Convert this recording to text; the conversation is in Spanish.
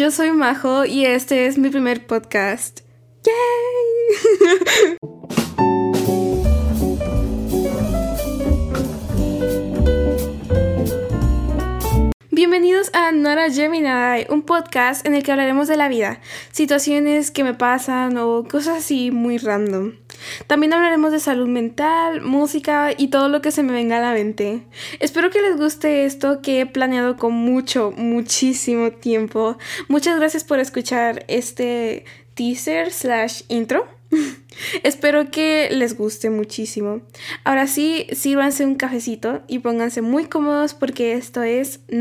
Yo soy Majo y este es mi primer podcast. ¡Yay! Bienvenidos a Nora Gemini, un podcast en el que hablaremos de la vida, situaciones que me pasan o cosas así muy random. También hablaremos de salud mental, música y todo lo que se me venga a la mente. Espero que les guste esto que he planeado con mucho, muchísimo tiempo. Muchas gracias por escuchar este teaser slash intro. Espero que les guste muchísimo. Ahora sí, sírvanse un cafecito y pónganse muy cómodos porque esto es No